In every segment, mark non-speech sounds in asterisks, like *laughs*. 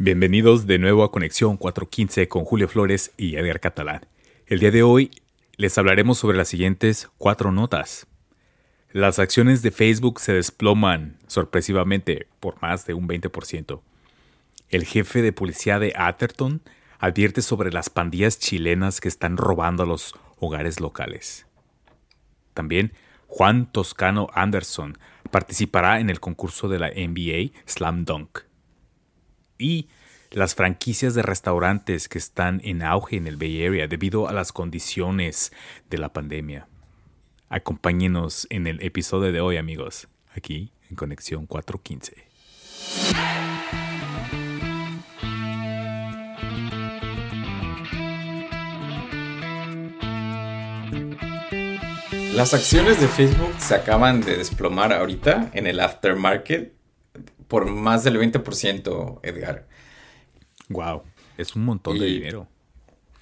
Bienvenidos de nuevo a Conexión 415 con Julio Flores y Edgar Catalán. El día de hoy les hablaremos sobre las siguientes cuatro notas. Las acciones de Facebook se desploman sorpresivamente por más de un 20%. El jefe de policía de Atherton advierte sobre las pandillas chilenas que están robando a los hogares locales. También Juan Toscano Anderson participará en el concurso de la NBA Slam Dunk. Y las franquicias de restaurantes que están en auge en el Bay Area debido a las condiciones de la pandemia. Acompáñenos en el episodio de hoy, amigos, aquí en Conexión 415. Las acciones de Facebook se acaban de desplomar ahorita en el aftermarket por más del 20%, Edgar. Wow, es un montón de dinero.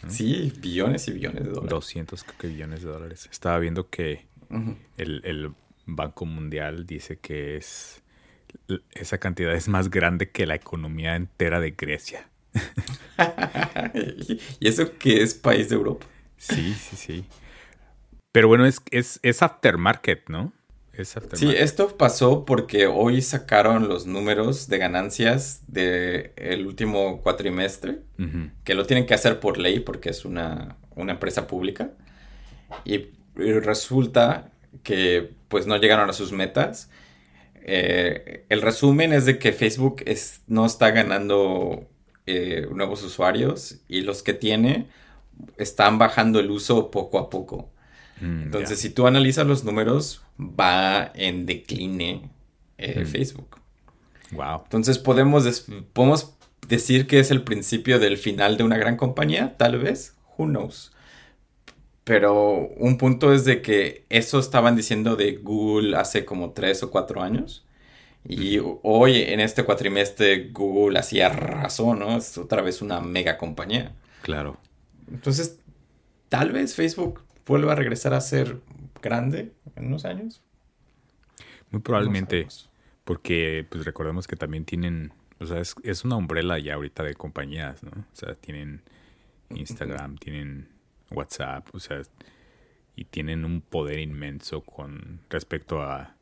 Sí, billones y billones de dólares. 200 billones de dólares. Estaba viendo que el, Banco Mundial dice que es esa cantidad es más grande que la economía entera de Grecia. *laughs* ¿Y eso que es país de Europa? Sí, sí, sí. Pero bueno, es, es, es aftermarket, ¿no? Sí, esto pasó porque hoy sacaron los números de ganancias del último cuatrimestre, que lo tienen que hacer por ley porque es una, empresa pública. Y, resulta que pues no llegaron a sus metas. Eh, el resumen es de que Facebook no está ganando eh, nuevos usuarios y los que tiene están bajando el uso poco a poco. Mm, Entonces, si tú analizas los números, va en decline eh, mm. Facebook. Wow. Entonces, podemos, podemos decir que es el principio del final de una gran compañía, tal vez. Who knows? Pero un punto es de que eso estaban diciendo de Google hace como tres o cuatro años. Y hoy, en este cuatrimestre, Google hacía razón, ¿no? Es otra vez una mega compañía. Claro. Entonces, tal vez Facebook vuelva a regresar a ser grande en unos años. Muy probablemente, porque pues recordemos que también tienen, o sea, es, una umbrella ya ahorita de compañías, ¿no? O sea, tienen Instagram, tienen WhatsApp, o sea, y tienen un poder inmenso con respecto a,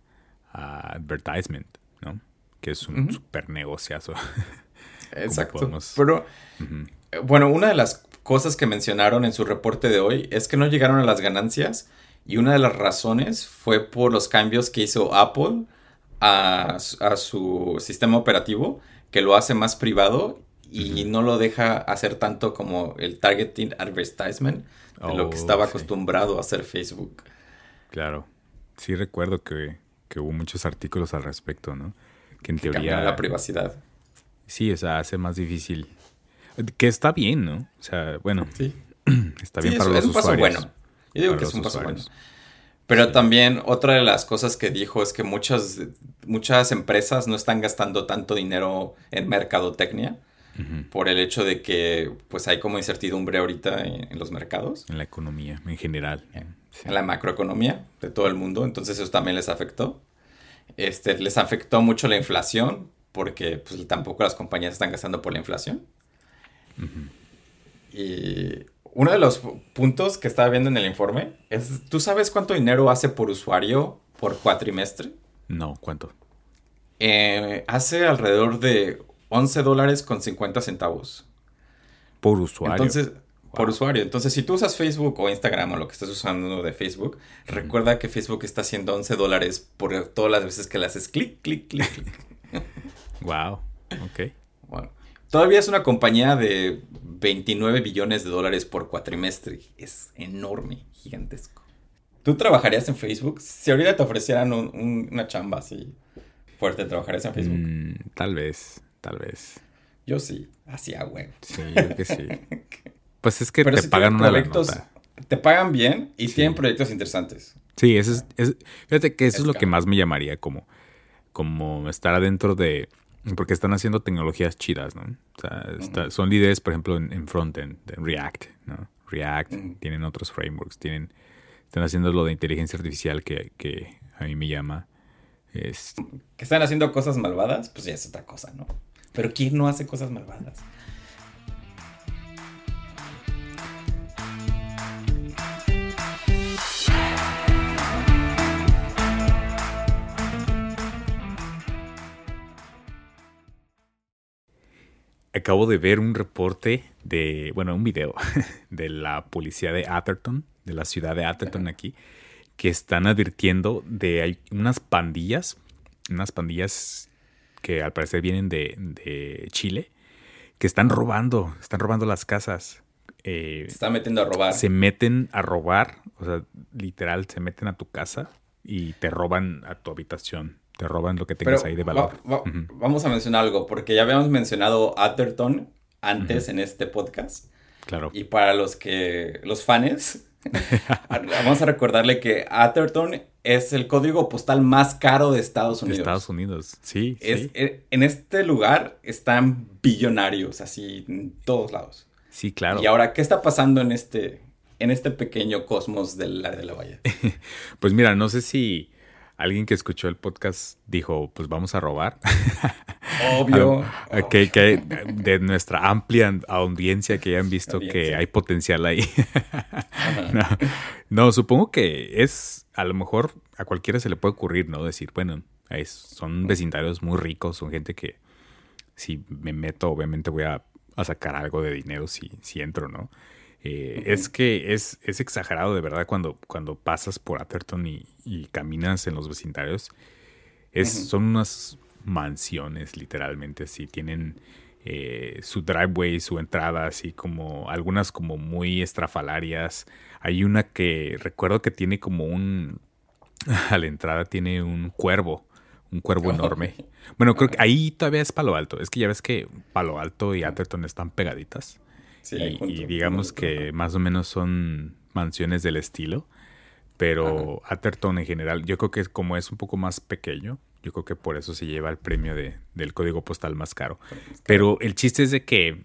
advertisement, ¿no? Que es un super negociazo. *laughs* Exacto. Pero, bueno, una de las cosas que mencionaron en su reporte de hoy es que no llegaron a las ganancias y una de las razones fue por los cambios que hizo Apple a, su sistema operativo, que lo hace más privado y no lo deja hacer tanto como el targeting advertisement de lo que oh, estaba acostumbrado a hacer Facebook. Claro. Sí recuerdo que, hubo muchos artículos al respecto, ¿no? Que en teoría... la privacidad. Sí, o sea, hace más difícil que está bien, ¿no? O sea, bueno. Sí. *clears throat* Está bien para los es un paso bueno. Yo digo que es un paso bueno. Pero también otra de las cosas que dijo es que muchas, muchas empresas no están gastando tanto dinero en mercadotecnia por el hecho de que pues hay como incertidumbre ahorita en, los mercados. En la economía en general. En, la macroeconomía de todo el mundo. Entonces eso también les afectó. Este, les afectó mucho la inflación porque pues, tampoco las compañías están gastando por la inflación. Y uno de los puntos que estaba viendo en el informe es, ¿tú sabes cuánto dinero hace por usuario por cuatrimestre? No, ¿cuánto? Eh, hace alrededor de 11 dólares con 50 centavos. Por usuario. Entonces, por usuario. Entonces, si tú usas Facebook o Instagram o lo que estés usando de Facebook, recuerda que Facebook está haciendo 11 dólares por todas las veces que le haces clic, clic, clic, clic. wow. Ok. Bueno. Todavía es una compañía de 29 billones de dólares por cuatrimestre. Es enorme, gigantesco. ¿Tú trabajarías en Facebook? Si ahorita te ofrecieran una chamba así fuerte, ¿trabajarías en Facebook? Mm, tal vez, tal vez. Yo sí, así a. Sí, yo que sí. *laughs* pues es que te pagan una proyectos, Te pagan bien y tienen proyectos interesantes. Sí, eso es, fíjate que eso es, lo que más me llamaría como, como estar adentro de porque están haciendo tecnologías chidas, ¿no? O sea, son líderes, por ejemplo, en, frontend, de React, ¿no? React, tienen otros frameworks, tienen, están haciendo lo de inteligencia artificial que, a mí me llama. Es... Que están haciendo cosas malvadas, pues ya es otra cosa, ¿no? Pero ¿quién no hace cosas malvadas? Acabo de ver un reporte de, bueno, un video *laughs* de la policía de Atherton, de la ciudad de Atherton aquí, que están advirtiendo de unas pandillas, unas pandillas que al parecer vienen de, Chile, que están robando, están robando las casas. Eh, se están metiendo a robar. Se meten a robar, o sea, literal, se meten a tu casa y te roban a tu habitación te roban lo que tengas ahí de valor. Vamos a mencionar algo, porque ya habíamos mencionado Atherton antes en este podcast. Claro. Y para los que, los fans, *laughs* vamos a recordarle que Atherton es el código postal más caro de Estados Unidos. De Estados Unidos, sí. Es, e, En este lugar están billonarios, así en todos lados. Sí, claro. Y ahora, ¿qué está pasando en este, en este pequeño cosmos del área de la Bahía? *laughs* pues mira, no sé si alguien que escuchó el podcast dijo, pues vamos a robar. *laughs* Obvio. que, de nuestra amplia audiencia que hayan visto que hay potencial ahí. *laughs* no, supongo que es, a lo mejor a cualquiera se le puede ocurrir, ¿no? Decir, bueno, son vecindarios muy ricos, son gente que si me meto, obviamente voy a, sacar algo de dinero si, si entro, ¿no? Eh, es que es, es, exagerado de verdad cuando, cuando pasas por Atherton y, caminas en los vecindarios. Es, Son unas mansiones, literalmente, así. Tienen eh, su driveway, su entrada, así como algunas como muy estrafalarias. Hay una que recuerdo que tiene como un... *laughs* A la entrada tiene un cuervo, un cuervo enorme. Bueno, creo que ahí todavía es Palo Alto. Es que ya ves que Palo Alto y Atherton están pegaditas y, digamos que más o menos son mansiones del estilo. Pero Atherton en general, yo creo que como es un poco más pequeño, yo creo que por eso se lleva el premio de, del código postal más caro. Pero el chiste es de que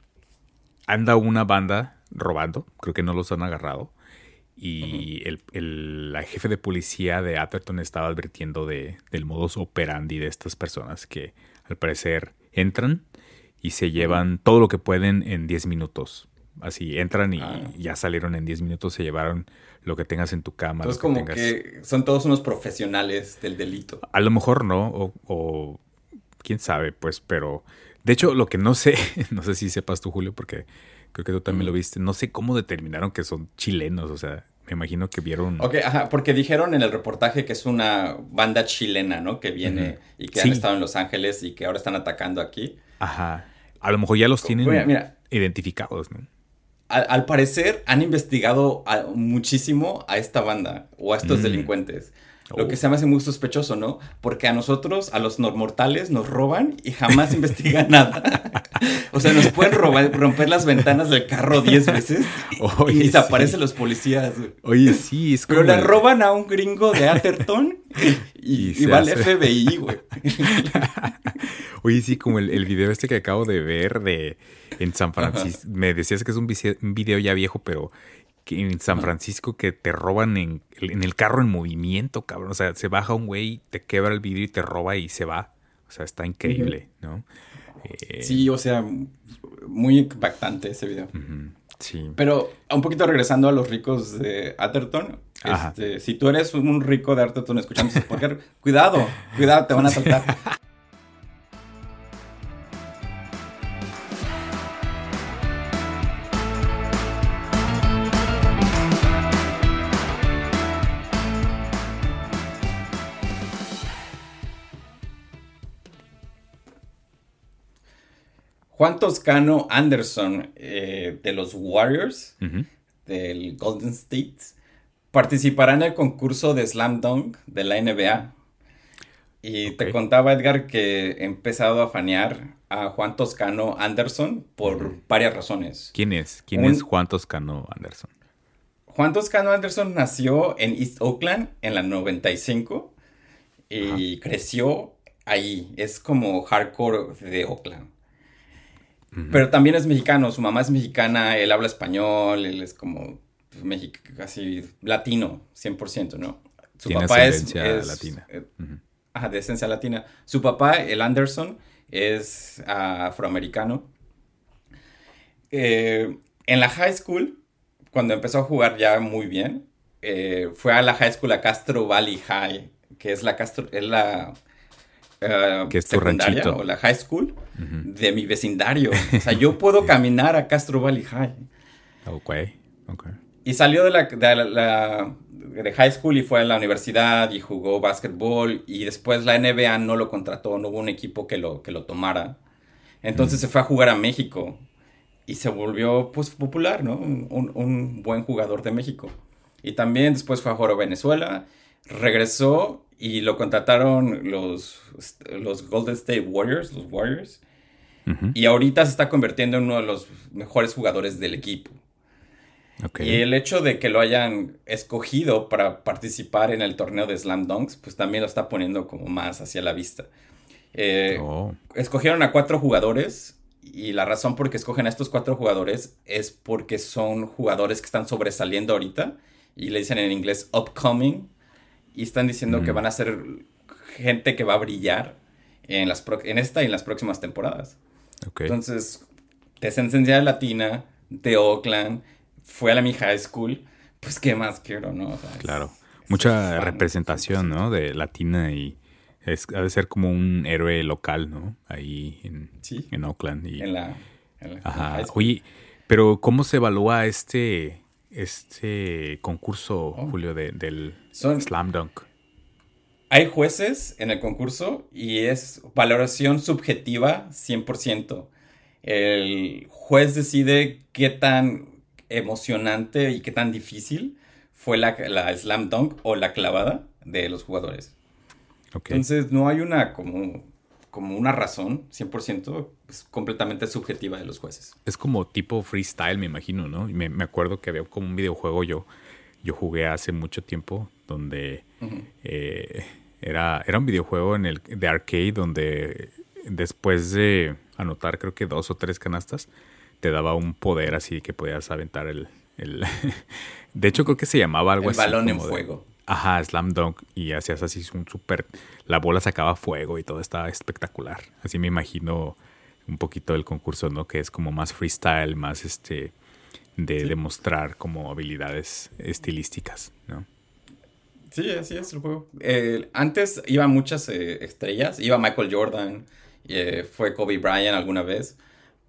anda una banda robando, creo que no los han agarrado. Y el, el, la jefe de policía de Atherton estaba advirtiendo de, del modus operandi de estas personas que al parecer entran y se llevan todo lo que pueden en 10 minutos. Así entran y ah. ya salieron en 10 minutos, se llevaron lo que tengas en tu cama. Entonces, como que son todos unos profesionales del delito. A lo mejor no, o, quién sabe, pues, pero de hecho, lo que no sé, *laughs* no sé si sepas tú, Julio, porque creo que tú también lo viste, no sé cómo determinaron que son chilenos, o sea, me imagino que vieron. Ok, ajá, porque dijeron en el reportaje que es una banda chilena, ¿no? Que viene y que han estado en Los Ángeles y que ahora están atacando aquí. Ajá. A lo mejor ya los tienen identificados, ¿no? Al, parecer han investigado muchísimo a esta banda o a estos mm. delincuentes. Lo que se me hace muy sospechoso, ¿no? Porque a nosotros, a los mortales, nos roban y jamás investigan *laughs* nada. o sea, nos pueden robar, romper las ventanas del carro 10 veces y, se aparecen los policías. Oye, sí, es como... Pero le roban a un gringo de Atherton y, va al FBI, güey. *laughs* Oye, sí, como el, el video este que acabo de ver de en San Francisco. Me decías que es un video, ya viejo, pero que en San Francisco que te roban en, el carro en movimiento, cabrón. O sea, se baja un güey, te quebra el vidrio y te roba y se va. O sea, está increíble, ¿no? Eh, sí, o sea, muy impactante ese video. Sí. Pero un poquito regresando a los ricos de Atherton, este, si tú eres un rico de Atherton escuchando ese *laughs* cuidado, cuidado, te van a saltar. *laughs* Juan Toscano Anderson eh, de los Warriors del Golden State participará en el concurso de Slam Dunk de la NBA. Y te contaba Edgar que he empezado a fanear a Juan Toscano Anderson por varias razones. ¿Quién es? ¿Quién es Juan Toscano Anderson? Juan Toscano Anderson nació en East Oakland en la 95 y creció ahí. Es como hardcore de Oakland. Pero también es mexicano, su mamá es mexicana, él habla español, él es como casi latino, 100%, ¿no? Su papá es, latina. Eh, ajá, de esencia latina. Su papá, el Anderson, es afroamericano. Eh, en la high school, cuando empezó a jugar ya muy bien, eh, fue a la high school a Castro Valley High, que es la Castro, es la uh, que es tu ranchito. o la high school de mi vecindario. *laughs* O sea, yo puedo caminar a Castro Valley High. Ok, ok. Y salió de la, de la, de high school y fue a la universidad y jugó básquetbol y después la NBA no lo contrató, no hubo un equipo que lo, que lo tomara. Entonces se fue a jugar a México y se volvió pues popular, ¿no? Un, un, buen jugador de México. Y también después fue a a Venezuela, regresó y lo contrataron los, los Golden State Warriors, los Warriors. Y ahorita se está convirtiendo en uno de los mejores jugadores del equipo. Y el hecho de que lo hayan escogido para participar en el torneo de Slam Dunks, pues también lo está poniendo como más hacia la vista. Eh, oh. Escogieron a cuatro jugadores y la razón por que escogen a estos cuatro jugadores es porque son jugadores que están sobresaliendo ahorita y le dicen en inglés upcoming y están diciendo que mm. van a ser gente que va a brillar en, las en esta y en las próximas temporadas. Entonces, descendencia latina, de Oakland, fue a la mi high school, pues qué más quiero, ¿no? claro. Mucha representación, ¿no? De latina y es, ha de ser como un héroe local, ¿no? Ahí en, en Oakland. Y, en la, Ajá. Oye, pero ¿cómo se evalúa este, este concurso, oh. Julio, de, del Slam Dunk? Hay jueces en el concurso y es valoración subjetiva 100%. El juez decide qué tan emocionante y qué tan difícil fue la, la slam dunk o la clavada de los jugadores. Entonces no hay una como, como una razón 100% es completamente subjetiva de los jueces. Es como tipo freestyle, me imagino, ¿no? Me, me acuerdo que había como un videojuego yo, yo jugué hace mucho tiempo donde eh, era, era un videojuego en el, de arcade donde después de anotar creo que dos o tres canastas, te daba un poder así que podías aventar el... el *laughs* de hecho creo que se llamaba algo así. balón en fuego. Ajá, slam dunk. Y hacías así un súper... La bola sacaba fuego y todo estaba espectacular. Así me imagino un poquito el concurso, ¿no? Que es como más freestyle, más este... De demostrar como habilidades estilísticas, ¿no? Sí, así es el juego. antes iban muchas eh, estrellas. Iba Michael Jordan, eh, fue Kobe Bryant alguna vez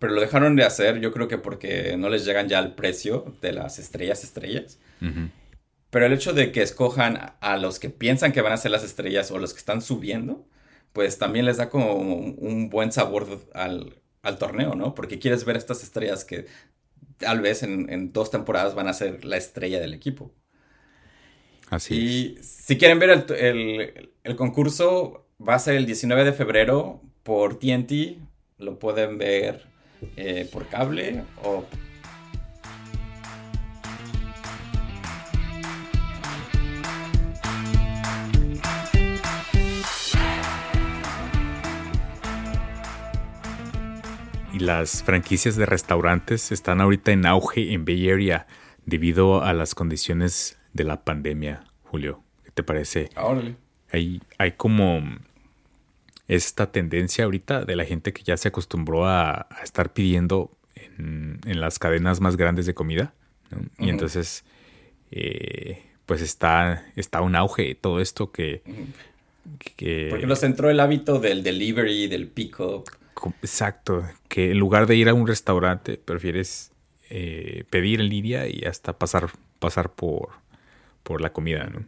pero lo dejaron de hacer, yo creo que porque no les llegan ya al precio de las estrellas estrellas. Pero el hecho de que escojan a los que piensan que van a ser las estrellas o los que están subiendo, pues también les da como un buen sabor al, torneo, ¿no? Porque quieres ver estas estrellas que tal vez en, dos temporadas van a ser la estrella del equipo. Así y si quieren ver el, el, el concurso, va a ser el 19 de febrero por TNT. Lo pueden ver eh, por cable o las franquicias de restaurantes están ahorita en auge en Bay Area debido a las condiciones de la pandemia, Julio. ¿Qué te parece? Hay, hay como esta tendencia ahorita de la gente que ya se acostumbró a, estar pidiendo en, las cadenas más grandes de comida. Y entonces, eh, pues está, está un auge todo esto que, Porque nos entró el hábito del delivery, del pick-up. Exacto, que en lugar de ir a un restaurante, prefieres eh, pedir en línea y hasta pasar, pasar por, por la comida, ¿no?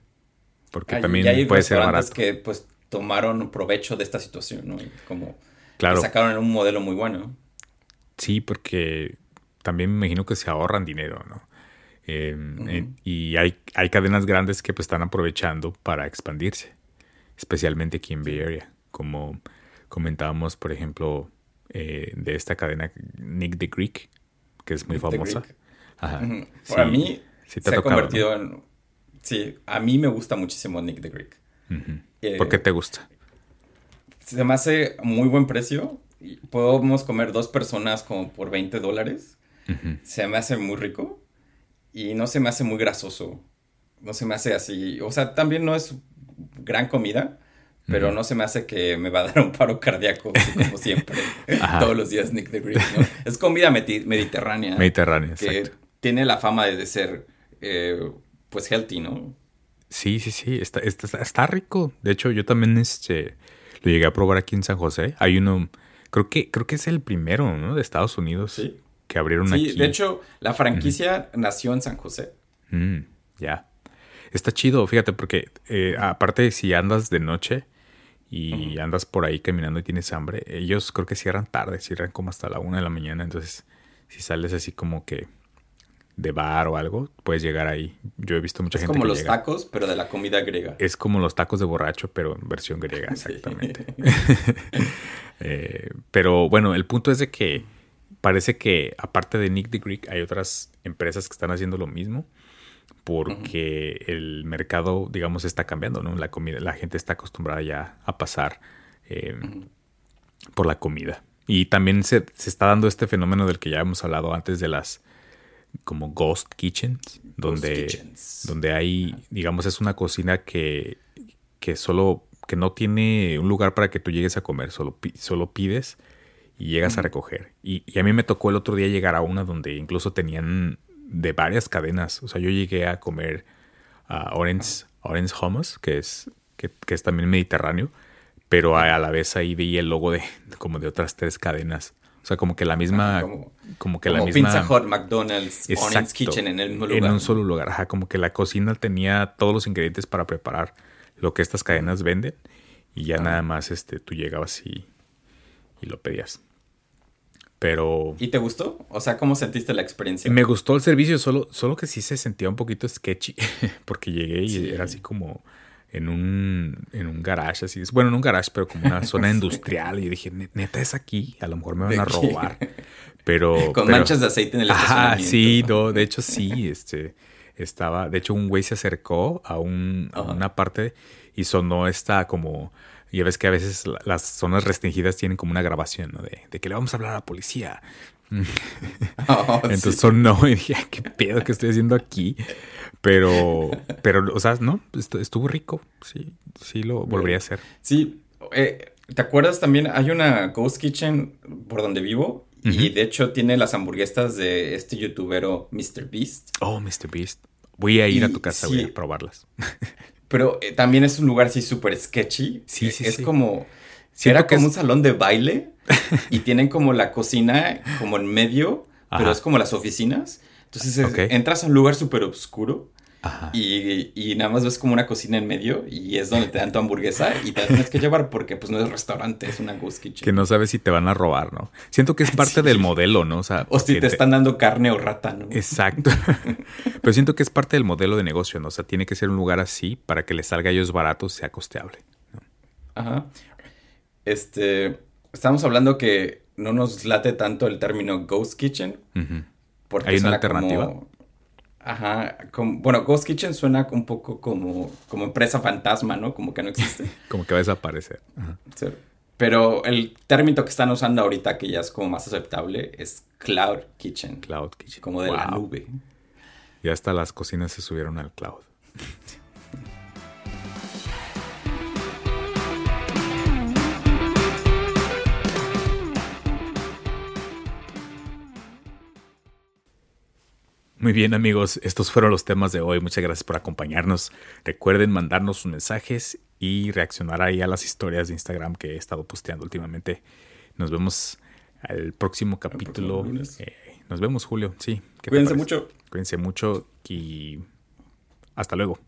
Porque también puede ser barato. que pues tomaron provecho de esta situación, ¿no? como claro. sacaron un modelo muy bueno. Sí, porque también me imagino que se ahorran dinero, ¿no? Em, eh, y hay, hay cadenas grandes que pues están aprovechando para expandirse, especialmente aquí en Bay Area, como comentábamos, por ejemplo, eh, de esta cadena Nick the Greek, que es muy famosa. Ajá. Para mí se ha convertido en... Sí, a mí me gusta muchísimo Nick the Greek. ¿Por qué te gusta? Se me hace muy buen precio. Podemos comer dos personas como por 20 dólares. Se me hace muy rico. Y no se me hace muy grasoso. No se me hace así. O sea, también no es gran comida. Pero no se me hace que me va a dar un paro cardíaco, como siempre, *laughs* todos los días Nick the Greek, ¿no? Es comida mediterránea. Mediterránea, que tiene la fama de ser, eh, pues, healthy, ¿no? Sí, sí, sí, está, está, está, rico. De hecho, yo también este, lo llegué a probar aquí en San José. Hay uno, creo que, creo que es el primero, ¿no? De Estados Unidos. Sí. Que abrieron aquí. Sí, de hecho, la franquicia nació en San José. Mm, ya. Está chido, fíjate, porque eh, aparte si andas de noche y andas por ahí caminando y tienes hambre, ellos creo que cierran tarde, cierran como hasta la una de la mañana. Entonces, si sales así como que de bar o algo, puedes llegar ahí. Yo he visto mucha gente. Es como los tacos, pero de la comida griega. Es como los tacos de borracho, pero en versión griega, *laughs* exactamente. *laughs* Eh, pero bueno, el punto es de que parece que aparte de Nick the Greek hay otras empresas que están haciendo lo mismo porque el mercado, digamos, está cambiando, ¿no? La comida, la gente está acostumbrada ya a pasar eh, por la comida. Y también se, se, está dando este fenómeno del que ya hemos hablado antes de las como ghost kitchens, donde, donde hay, digamos, es una cocina que, que solo, que no tiene un lugar para que tú llegues a comer, solo, solo pides y llegas a recoger. Y, y, a mí me tocó el otro día llegar a una donde incluso tenían de varias cadenas. O sea, yo llegué a comer a Orange, Orange Hummus, que es, que, que es también mediterráneo, pero a, a, la vez ahí vi el logo de como de otras tres cadenas. O sea, como que la misma. como, que la misma. Pizza Hut, McDonald's, Orange Kitchen en el mismo lugar. En un solo lugar. Ajá, como que la cocina tenía todos los ingredientes para preparar lo que estas cadenas venden. Y ya nada más este, tú llegabas y, y lo pedías. Pero. ¿Y te gustó? O sea, ¿cómo sentiste la experiencia? Me gustó el servicio, solo, solo que sí se sentía un poquito sketchy. *laughs* Porque llegué y era así como en un, en un garage, así. Bueno, en un garage, pero como una *laughs* zona industrial. Y dije, neta es aquí, a lo mejor me van a robar. Pero. *laughs* Con manchas de aceite en el Ah, sí, no, de hecho sí, este. Estaba, de hecho, un güey se acercó a, un, a una parte y sonó esta como. Ya ves que a veces las zonas restringidas tienen como una grabación, ¿no? De, de que le vamos a hablar a la policía. *laughs* Oh, Entonces sí. sonó y dije, ¿qué pedo que estoy haciendo aquí? Pero, pero, o sea, no, estuvo rico. Sí, sí lo volvería a hacer. Sí. Eh, ¿Te acuerdas también? Hay una Ghost Kitchen por donde vivo. Uh -huh. Y de hecho tiene las hamburguesas de este youtubero Mr. Beast. Oh, Mr. Beast. Voy a ir y, a tu casa, sí, voy a probarlas. *laughs* pero eh, también es un lugar así súper sketchy. Sí, sí, es sí. como... Siento era como es- un salón de baile *laughs* y tienen como la cocina como en medio, pero es como las oficinas. Entonces entras a un lugar súper oscuro Ajá. y, y nada más ves como una cocina en medio y es donde te dan tu hamburguesa y te la tienes que llevar porque pues no es restaurante, es una ghost kitchen. Que no sabes si te van a robar, ¿no? Siento que es parte Sí. del modelo, ¿no? O sea, O si te están dando carne o rata, ¿no? Exacto. *laughs* Pero siento que es parte del modelo de negocio, ¿no? O sea, tiene que ser un lugar así para que les salga a ellos barato, sea costeable. Ajá. Este, estamos hablando que no nos late tanto el término ghost kitchen Ujú. porque ¿Hay una alternativa? como- ajá, como- bueno, ghost kitchen suena un poco como como empresa fantasma, ¿no? Como que no existe. *laughs* Como que va a desaparecer. Ajá. Sí. Pero el término que están usando ahorita que ya es como más aceptable es cloud kitchen, Cloud Kitchen. como de la nube. Y hasta las cocinas se subieron al cloud. *laughs* Muy bien amigos, estos fueron los temas de hoy. Muchas gracias por acompañarnos. Recuerden mandarnos sus mensajes y reaccionar ahí a las historias de Instagram que he estado posteando últimamente. Nos vemos al próximo capítulo. Eh, nos vemos Julio, sí. ¿qué te Cuídense mucho. Cuídense mucho y hasta luego.